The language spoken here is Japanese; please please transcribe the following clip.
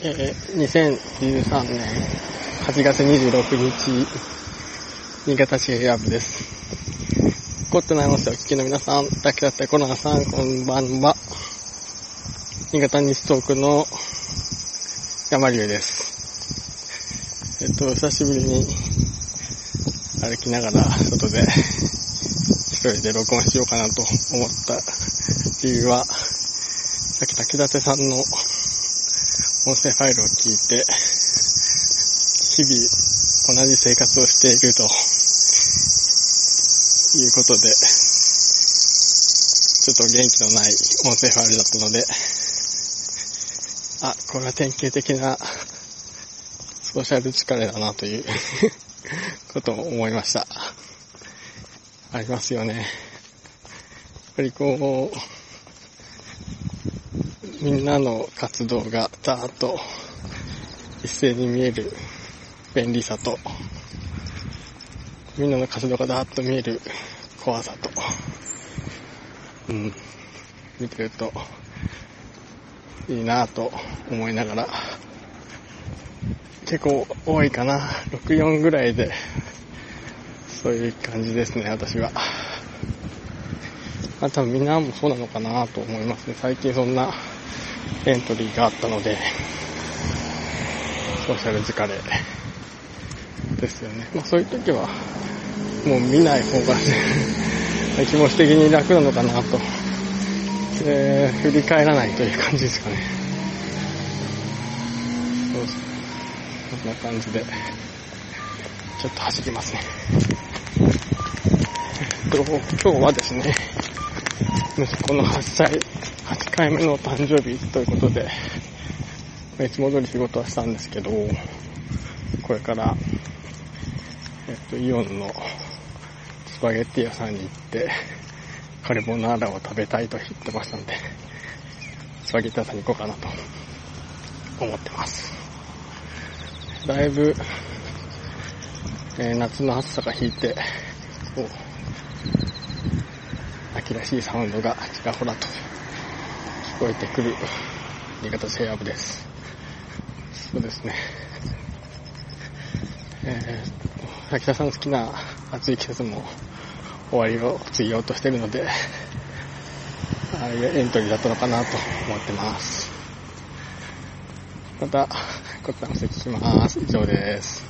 えー、2013年8月26日、新潟市平野部です。凝ってない音声お聞きの皆さん、竹田ってコナさん、こんばんは。新潟西東区の山流です。えっと、久しぶりに歩きながら外で一人で録音しようかなと思った理由は、さっき竹立さんの音声ファイルを聞いて、日々同じ生活をしているということで、ちょっと元気のない音声ファイルだったので、あ、これは典型的なソーシャル疲れだなという ことを思いました。ありますよね。やっぱりこう、みんなの活動がざーっと一斉に見える便利さと、みんなの活動がざーっと見える怖さと、うん、見てるといいなぁと思いながら、結構多いかな。64ぐらいで、そういう感じですね、私は。まあ多分みんなもそうなのかなと思いますね。最近そんなエントリーがあったので、ソーシャル疲れですよね。まあそういう時は、もう見ない方が気持ち的に楽なのかなと、え、振り返らないという感じですかね。そうそんな感じで、ちょっと走りますね。えっと、今日はですね、息子の8歳8回目の誕生日ということで、いつも通り仕事はしたんですけど、これから、えっと、イオンのスパゲッティ屋さんに行って、カルボナーラを食べたいと言ってましたんで、スパゲッティ屋さんに行こうかなと思ってます。だいぶ、えー、夏の暑さが引いて、秋らしいサウンドがちらほらと聞こえてくる新潟西部です。そうですね。えー、秋田さん好きな暑い季節も終わりを告げようとしてるので、ああいうエントリーだったのかなと思ってます。また、こちらの席聞きます。以上です。